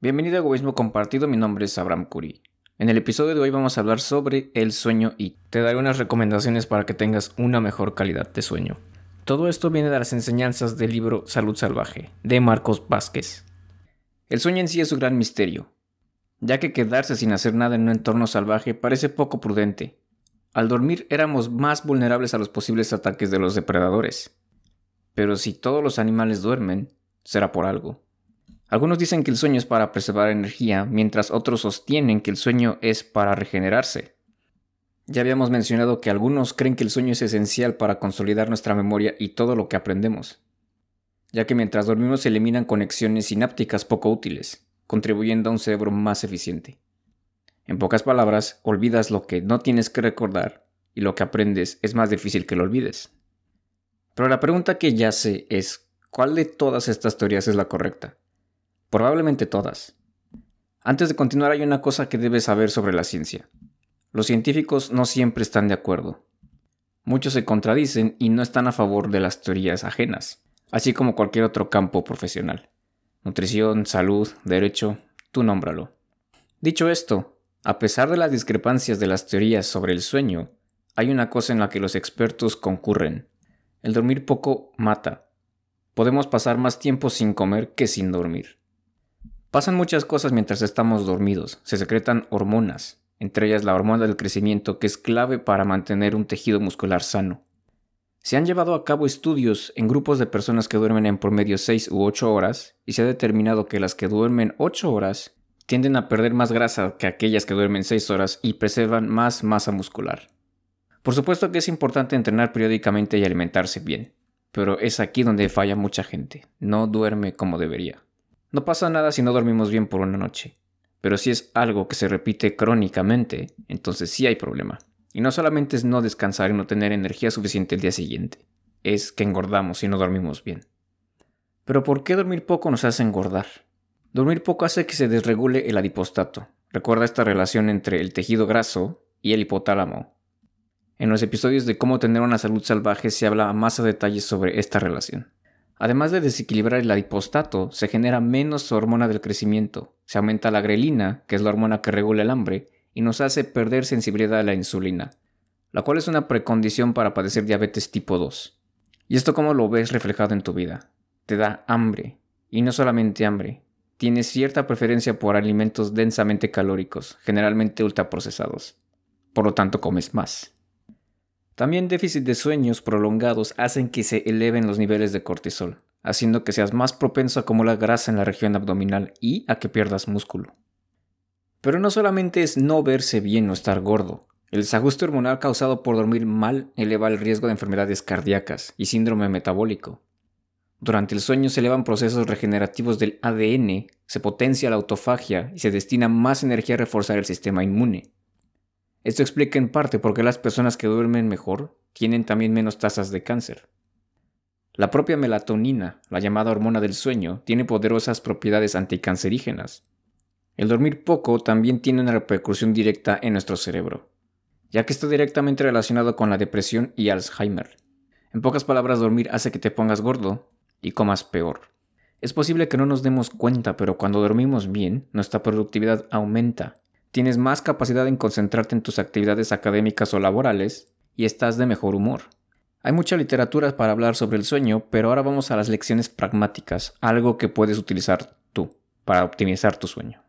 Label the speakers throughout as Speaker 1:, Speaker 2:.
Speaker 1: Bienvenido a Egoísmo Compartido, mi nombre es Abraham Curi. En el episodio de hoy vamos a hablar sobre el sueño y te daré unas recomendaciones para que tengas una mejor calidad de sueño. Todo esto viene de las enseñanzas del libro Salud Salvaje, de Marcos Vázquez. El sueño en sí es un gran misterio, ya que quedarse sin hacer nada en un entorno salvaje parece poco prudente. Al dormir éramos más vulnerables a los posibles ataques de los depredadores. Pero si todos los animales duermen, será por algo. Algunos dicen que el sueño es para preservar energía, mientras otros sostienen que el sueño es para regenerarse. Ya habíamos mencionado que algunos creen que el sueño es esencial para consolidar nuestra memoria y todo lo que aprendemos, ya que mientras dormimos se eliminan conexiones sinápticas poco útiles, contribuyendo a un cerebro más eficiente. En pocas palabras, olvidas lo que no tienes que recordar y lo que aprendes es más difícil que lo olvides. Pero la pregunta que ya sé es, ¿cuál de todas estas teorías es la correcta? Probablemente todas. Antes de continuar hay una cosa que debes saber sobre la ciencia. Los científicos no siempre están de acuerdo. Muchos se contradicen y no están a favor de las teorías ajenas, así como cualquier otro campo profesional. Nutrición, salud, derecho, tú nómbralo. Dicho esto, a pesar de las discrepancias de las teorías sobre el sueño, hay una cosa en la que los expertos concurren. El dormir poco mata. Podemos pasar más tiempo sin comer que sin dormir. Pasan muchas cosas mientras estamos dormidos. Se secretan hormonas, entre ellas la hormona del crecimiento que es clave para mantener un tejido muscular sano. Se han llevado a cabo estudios en grupos de personas que duermen en promedio 6 u 8 horas y se ha determinado que las que duermen 8 horas tienden a perder más grasa que aquellas que duermen 6 horas y preservan más masa muscular. Por supuesto que es importante entrenar periódicamente y alimentarse bien, pero es aquí donde falla mucha gente, no duerme como debería. No pasa nada si no dormimos bien por una noche, pero si es algo que se repite crónicamente, entonces sí hay problema. Y no solamente es no descansar y no tener energía suficiente el día siguiente, es que engordamos si no dormimos bien. Pero ¿por qué dormir poco nos hace engordar? Dormir poco hace que se desregule el adipostato. Recuerda esta relación entre el tejido graso y el hipotálamo. En los episodios de cómo tener una salud salvaje se habla más a detalle sobre esta relación. Además de desequilibrar el adipostato, se genera menos hormona del crecimiento, se aumenta la grelina, que es la hormona que regula el hambre, y nos hace perder sensibilidad a la insulina, la cual es una precondición para padecer diabetes tipo 2. ¿Y esto cómo lo ves reflejado en tu vida? Te da hambre, y no solamente hambre, tienes cierta preferencia por alimentos densamente calóricos, generalmente ultraprocesados. Por lo tanto, comes más. También déficit de sueños prolongados hacen que se eleven los niveles de cortisol, haciendo que seas más propenso a acumular grasa en la región abdominal y a que pierdas músculo. Pero no solamente es no verse bien o estar gordo. El desajuste hormonal causado por dormir mal eleva el riesgo de enfermedades cardíacas y síndrome metabólico. Durante el sueño se elevan procesos regenerativos del ADN, se potencia la autofagia y se destina más energía a reforzar el sistema inmune. Esto explica en parte por qué las personas que duermen mejor tienen también menos tasas de cáncer. La propia melatonina, la llamada hormona del sueño, tiene poderosas propiedades anticancerígenas. El dormir poco también tiene una repercusión directa en nuestro cerebro, ya que está directamente relacionado con la depresión y Alzheimer. En pocas palabras, dormir hace que te pongas gordo y comas peor. Es posible que no nos demos cuenta, pero cuando dormimos bien, nuestra productividad aumenta tienes más capacidad en concentrarte en tus actividades académicas o laborales y estás de mejor humor. Hay mucha literatura para hablar sobre el sueño, pero ahora vamos a las lecciones pragmáticas, algo que puedes utilizar tú para optimizar tu sueño.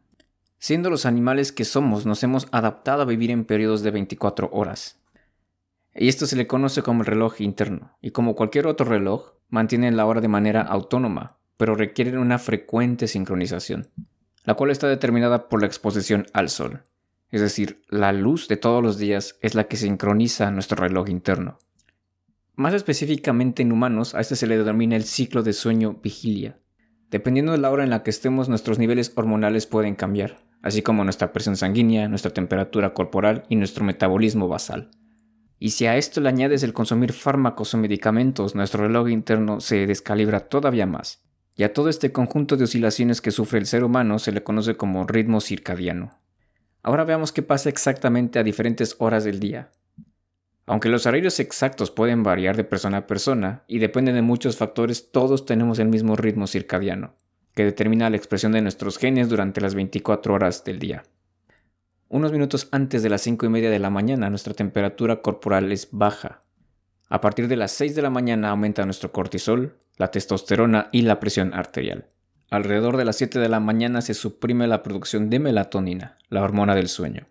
Speaker 1: Siendo los animales que somos, nos hemos adaptado a vivir en periodos de 24 horas. Y esto se le conoce como el reloj interno, y como cualquier otro reloj, mantienen la hora de manera autónoma, pero requieren una frecuente sincronización la cual está determinada por la exposición al sol. Es decir, la luz de todos los días es la que sincroniza nuestro reloj interno. Más específicamente en humanos, a este se le denomina el ciclo de sueño-vigilia. Dependiendo de la hora en la que estemos, nuestros niveles hormonales pueden cambiar, así como nuestra presión sanguínea, nuestra temperatura corporal y nuestro metabolismo basal. Y si a esto le añades el consumir fármacos o medicamentos, nuestro reloj interno se descalibra todavía más. Y a todo este conjunto de oscilaciones que sufre el ser humano se le conoce como ritmo circadiano. Ahora veamos qué pasa exactamente a diferentes horas del día. Aunque los horarios exactos pueden variar de persona a persona y dependen de muchos factores, todos tenemos el mismo ritmo circadiano, que determina la expresión de nuestros genes durante las 24 horas del día. Unos minutos antes de las 5 y media de la mañana nuestra temperatura corporal es baja. A partir de las 6 de la mañana aumenta nuestro cortisol, la testosterona y la presión arterial. Alrededor de las 7 de la mañana se suprime la producción de melatonina, la hormona del sueño.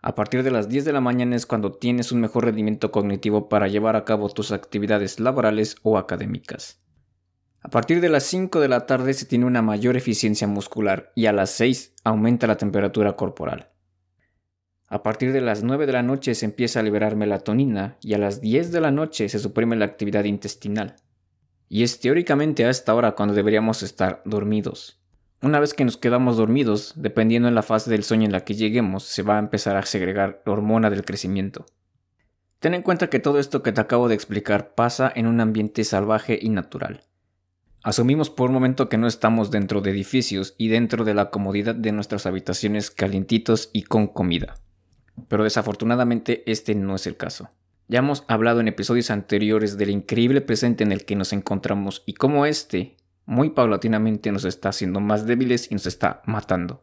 Speaker 1: A partir de las 10 de la mañana es cuando tienes un mejor rendimiento cognitivo para llevar a cabo tus actividades laborales o académicas. A partir de las 5 de la tarde se tiene una mayor eficiencia muscular y a las 6 aumenta la temperatura corporal. A partir de las 9 de la noche se empieza a liberar melatonina y a las 10 de la noche se suprime la actividad intestinal. Y es teóricamente a esta hora cuando deberíamos estar dormidos. Una vez que nos quedamos dormidos, dependiendo en la fase del sueño en la que lleguemos, se va a empezar a segregar la hormona del crecimiento. Ten en cuenta que todo esto que te acabo de explicar pasa en un ambiente salvaje y natural. Asumimos por un momento que no estamos dentro de edificios y dentro de la comodidad de nuestras habitaciones calientitos y con comida. Pero desafortunadamente este no es el caso. Ya hemos hablado en episodios anteriores del increíble presente en el que nos encontramos y cómo este, muy paulatinamente, nos está haciendo más débiles y nos está matando.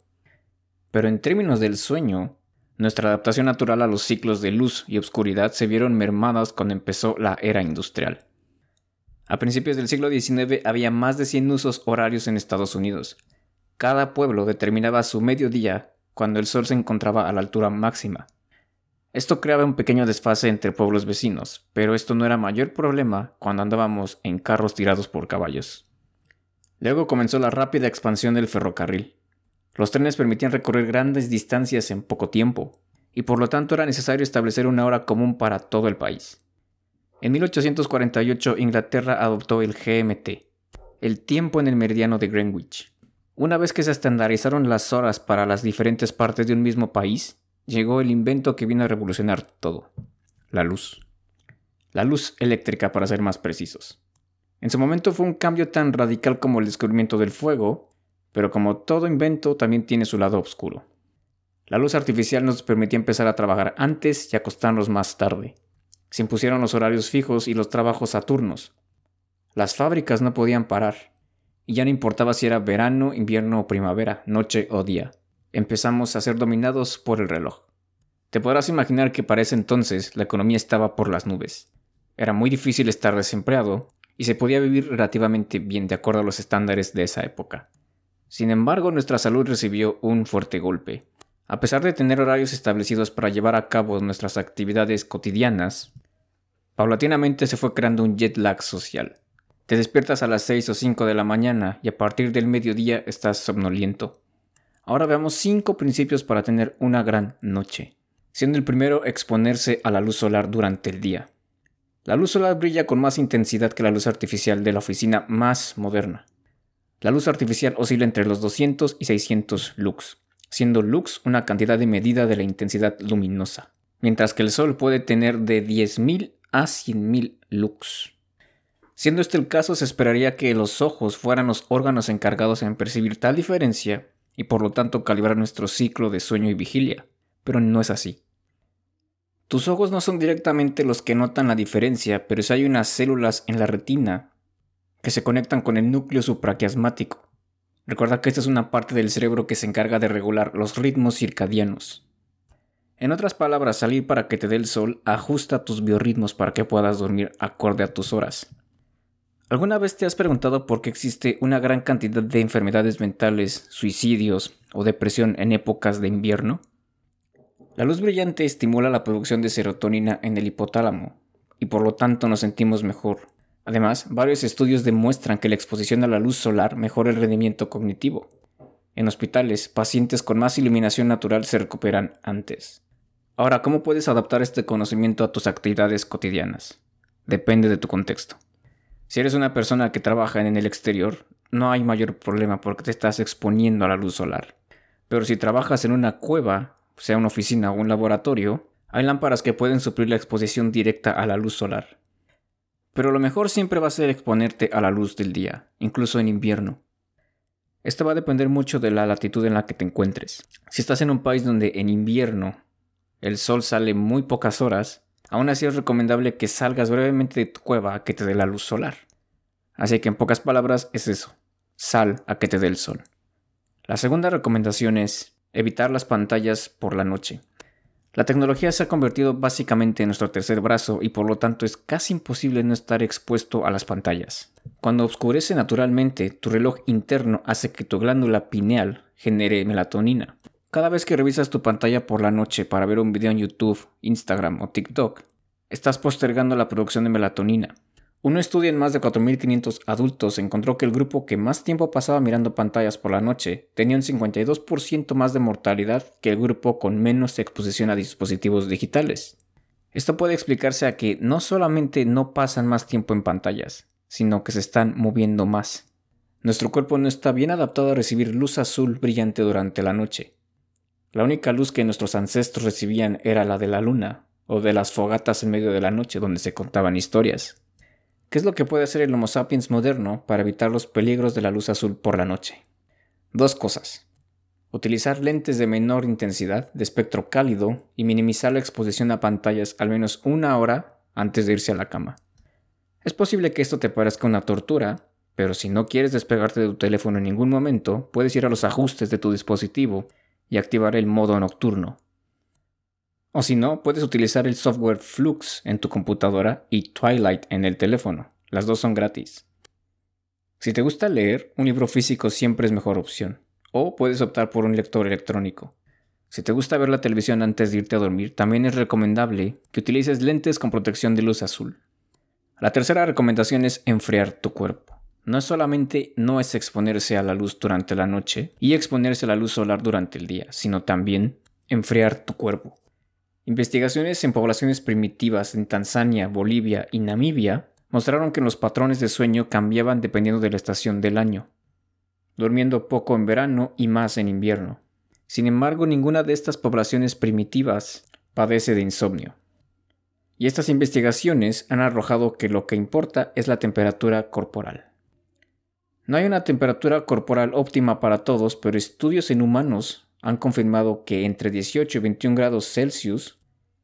Speaker 1: Pero en términos del sueño, nuestra adaptación natural a los ciclos de luz y oscuridad se vieron mermadas cuando empezó la era industrial. A principios del siglo XIX había más de 100 usos horarios en Estados Unidos. Cada pueblo determinaba su mediodía cuando el sol se encontraba a la altura máxima. Esto creaba un pequeño desfase entre pueblos vecinos, pero esto no era mayor problema cuando andábamos en carros tirados por caballos. Luego comenzó la rápida expansión del ferrocarril. Los trenes permitían recorrer grandes distancias en poco tiempo, y por lo tanto era necesario establecer una hora común para todo el país. En 1848 Inglaterra adoptó el GMT, el tiempo en el meridiano de Greenwich. Una vez que se estandarizaron las horas para las diferentes partes de un mismo país, llegó el invento que vino a revolucionar todo, la luz. La luz eléctrica para ser más precisos. En su momento fue un cambio tan radical como el descubrimiento del fuego, pero como todo invento también tiene su lado oscuro. La luz artificial nos permitía empezar a trabajar antes y acostarnos más tarde. Se impusieron los horarios fijos y los trabajos a turnos. Las fábricas no podían parar, y ya no importaba si era verano, invierno o primavera, noche o día empezamos a ser dominados por el reloj. Te podrás imaginar que para ese entonces la economía estaba por las nubes. Era muy difícil estar desempleado y se podía vivir relativamente bien de acuerdo a los estándares de esa época. Sin embargo, nuestra salud recibió un fuerte golpe. A pesar de tener horarios establecidos para llevar a cabo nuestras actividades cotidianas, paulatinamente se fue creando un jet lag social. Te despiertas a las 6 o 5 de la mañana y a partir del mediodía estás somnoliento. Ahora veamos cinco principios para tener una gran noche. Siendo el primero exponerse a la luz solar durante el día. La luz solar brilla con más intensidad que la luz artificial de la oficina más moderna. La luz artificial oscila entre los 200 y 600 lux, siendo lux una cantidad de medida de la intensidad luminosa, mientras que el sol puede tener de 10.000 a 100.000 lux. Siendo este el caso, se esperaría que los ojos fueran los órganos encargados en percibir tal diferencia y por lo tanto calibrar nuestro ciclo de sueño y vigilia, pero no es así. Tus ojos no son directamente los que notan la diferencia, pero si hay unas células en la retina que se conectan con el núcleo supraquiasmático. Recuerda que esta es una parte del cerebro que se encarga de regular los ritmos circadianos. En otras palabras, salir para que te dé el sol ajusta tus biorritmos para que puedas dormir acorde a tus horas. ¿Alguna vez te has preguntado por qué existe una gran cantidad de enfermedades mentales, suicidios o depresión en épocas de invierno? La luz brillante estimula la producción de serotonina en el hipotálamo y por lo tanto nos sentimos mejor. Además, varios estudios demuestran que la exposición a la luz solar mejora el rendimiento cognitivo. En hospitales, pacientes con más iluminación natural se recuperan antes. Ahora, ¿cómo puedes adaptar este conocimiento a tus actividades cotidianas? Depende de tu contexto. Si eres una persona que trabaja en el exterior, no hay mayor problema porque te estás exponiendo a la luz solar. Pero si trabajas en una cueva, sea una oficina o un laboratorio, hay lámparas que pueden suplir la exposición directa a la luz solar. Pero lo mejor siempre va a ser exponerte a la luz del día, incluso en invierno. Esto va a depender mucho de la latitud en la que te encuentres. Si estás en un país donde en invierno el sol sale muy pocas horas, Aún así es recomendable que salgas brevemente de tu cueva a que te dé la luz solar. Así que en pocas palabras es eso. sal a que te dé el sol. La segunda recomendación es evitar las pantallas por la noche. La tecnología se ha convertido básicamente en nuestro tercer brazo y por lo tanto es casi imposible no estar expuesto a las pantallas. Cuando oscurece naturalmente, tu reloj interno hace que tu glándula pineal genere melatonina. Cada vez que revisas tu pantalla por la noche para ver un video en YouTube, Instagram o TikTok, estás postergando la producción de melatonina. Un estudio en más de 4.500 adultos encontró que el grupo que más tiempo pasaba mirando pantallas por la noche tenía un 52% más de mortalidad que el grupo con menos exposición a dispositivos digitales. Esto puede explicarse a que no solamente no pasan más tiempo en pantallas, sino que se están moviendo más. Nuestro cuerpo no está bien adaptado a recibir luz azul brillante durante la noche. La única luz que nuestros ancestros recibían era la de la luna o de las fogatas en medio de la noche donde se contaban historias. ¿Qué es lo que puede hacer el Homo sapiens moderno para evitar los peligros de la luz azul por la noche? Dos cosas. Utilizar lentes de menor intensidad, de espectro cálido, y minimizar la exposición a pantallas al menos una hora antes de irse a la cama. Es posible que esto te parezca una tortura, pero si no quieres despegarte de tu teléfono en ningún momento, puedes ir a los ajustes de tu dispositivo y activar el modo nocturno. O si no, puedes utilizar el software Flux en tu computadora y Twilight en el teléfono. Las dos son gratis. Si te gusta leer, un libro físico siempre es mejor opción. O puedes optar por un lector electrónico. Si te gusta ver la televisión antes de irte a dormir, también es recomendable que utilices lentes con protección de luz azul. La tercera recomendación es enfriar tu cuerpo. No solamente no es exponerse a la luz durante la noche y exponerse a la luz solar durante el día, sino también enfriar tu cuerpo. Investigaciones en poblaciones primitivas en Tanzania, Bolivia y Namibia mostraron que los patrones de sueño cambiaban dependiendo de la estación del año, durmiendo poco en verano y más en invierno. Sin embargo, ninguna de estas poblaciones primitivas padece de insomnio. Y estas investigaciones han arrojado que lo que importa es la temperatura corporal. No hay una temperatura corporal óptima para todos, pero estudios en humanos han confirmado que entre 18 y 21 grados Celsius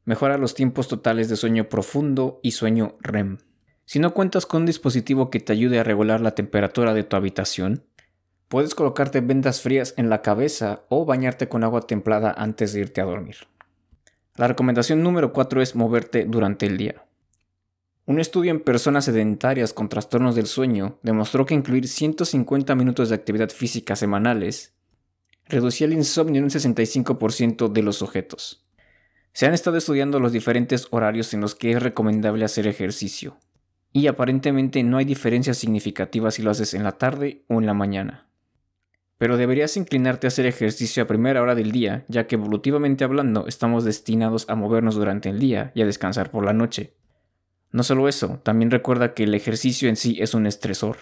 Speaker 1: Mejora los tiempos totales de sueño profundo y sueño REM. Si no cuentas con un dispositivo que te ayude a regular la temperatura de tu habitación, puedes colocarte vendas frías en la cabeza o bañarte con agua templada antes de irte a dormir. La recomendación número 4 es moverte durante el día. Un estudio en personas sedentarias con trastornos del sueño demostró que incluir 150 minutos de actividad física semanales reducía el insomnio en un 65% de los sujetos. Se han estado estudiando los diferentes horarios en los que es recomendable hacer ejercicio, y aparentemente no hay diferencias significativas si lo haces en la tarde o en la mañana. Pero deberías inclinarte a hacer ejercicio a primera hora del día, ya que evolutivamente hablando estamos destinados a movernos durante el día y a descansar por la noche. No solo eso, también recuerda que el ejercicio en sí es un estresor,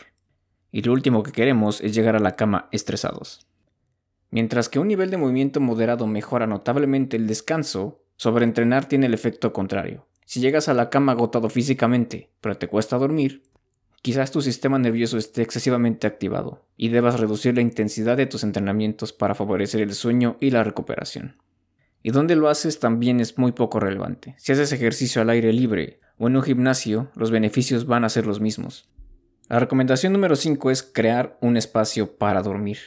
Speaker 1: y lo último que queremos es llegar a la cama estresados. Mientras que un nivel de movimiento moderado mejora notablemente el descanso, Sobreentrenar tiene el efecto contrario. Si llegas a la cama agotado físicamente, pero te cuesta dormir, quizás tu sistema nervioso esté excesivamente activado y debas reducir la intensidad de tus entrenamientos para favorecer el sueño y la recuperación. Y dónde lo haces también es muy poco relevante. Si haces ejercicio al aire libre o en un gimnasio, los beneficios van a ser los mismos. La recomendación número 5 es crear un espacio para dormir.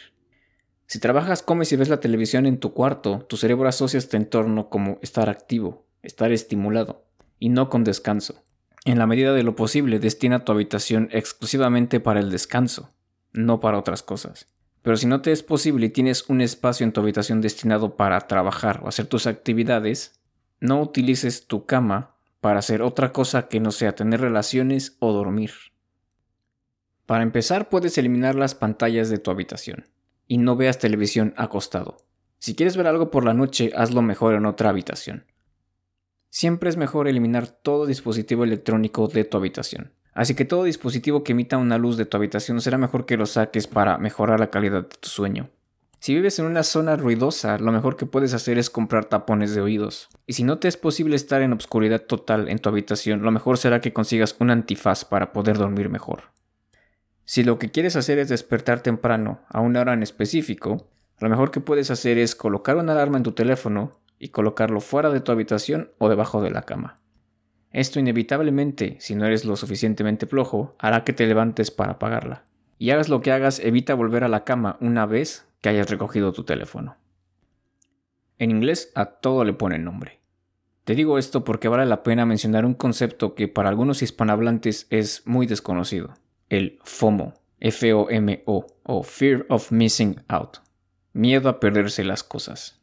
Speaker 1: Si trabajas, comes y ves la televisión en tu cuarto, tu cerebro asocia este entorno como estar activo, estar estimulado, y no con descanso. En la medida de lo posible, destina tu habitación exclusivamente para el descanso, no para otras cosas. Pero si no te es posible y tienes un espacio en tu habitación destinado para trabajar o hacer tus actividades, no utilices tu cama para hacer otra cosa que no sea tener relaciones o dormir. Para empezar, puedes eliminar las pantallas de tu habitación y no veas televisión acostado. Si quieres ver algo por la noche, hazlo mejor en otra habitación. Siempre es mejor eliminar todo dispositivo electrónico de tu habitación. Así que todo dispositivo que emita una luz de tu habitación será mejor que lo saques para mejorar la calidad de tu sueño. Si vives en una zona ruidosa, lo mejor que puedes hacer es comprar tapones de oídos. Y si no te es posible estar en obscuridad total en tu habitación, lo mejor será que consigas un antifaz para poder dormir mejor. Si lo que quieres hacer es despertar temprano a una hora en específico, lo mejor que puedes hacer es colocar una alarma en tu teléfono y colocarlo fuera de tu habitación o debajo de la cama. Esto inevitablemente, si no eres lo suficientemente flojo, hará que te levantes para apagarla. Y hagas lo que hagas, evita volver a la cama una vez que hayas recogido tu teléfono. En inglés a todo le ponen nombre. Te digo esto porque vale la pena mencionar un concepto que para algunos hispanohablantes es muy desconocido, el FOMO, F-O-M-O, o Fear of Missing Out, miedo a perderse las cosas.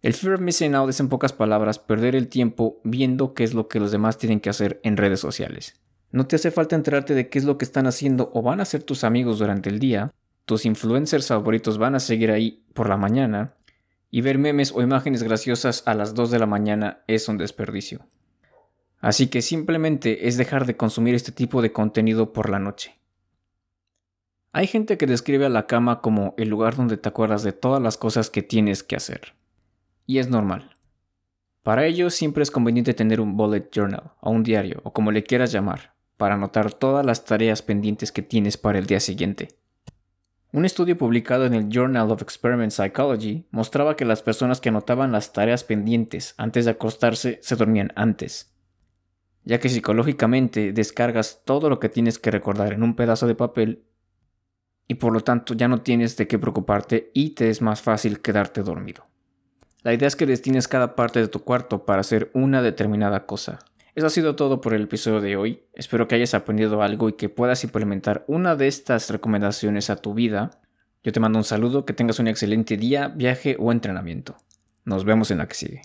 Speaker 1: El Fear of Missing Out es en pocas palabras perder el tiempo viendo qué es lo que los demás tienen que hacer en redes sociales. No te hace falta enterarte de qué es lo que están haciendo o van a hacer tus amigos durante el día, tus influencers favoritos van a seguir ahí por la mañana, y ver memes o imágenes graciosas a las 2 de la mañana es un desperdicio. Así que simplemente es dejar de consumir este tipo de contenido por la noche. Hay gente que describe a la cama como el lugar donde te acuerdas de todas las cosas que tienes que hacer. Y es normal. Para ello siempre es conveniente tener un bullet journal o un diario o como le quieras llamar, para anotar todas las tareas pendientes que tienes para el día siguiente. Un estudio publicado en el Journal of Experiment Psychology mostraba que las personas que anotaban las tareas pendientes antes de acostarse se dormían antes, ya que psicológicamente descargas todo lo que tienes que recordar en un pedazo de papel y por lo tanto ya no tienes de qué preocuparte y te es más fácil quedarte dormido. La idea es que destines cada parte de tu cuarto para hacer una determinada cosa, eso ha sido todo por el episodio de hoy. Espero que hayas aprendido algo y que puedas implementar una de estas recomendaciones a tu vida. Yo te mando un saludo, que tengas un excelente día, viaje o entrenamiento. Nos vemos en la que sigue.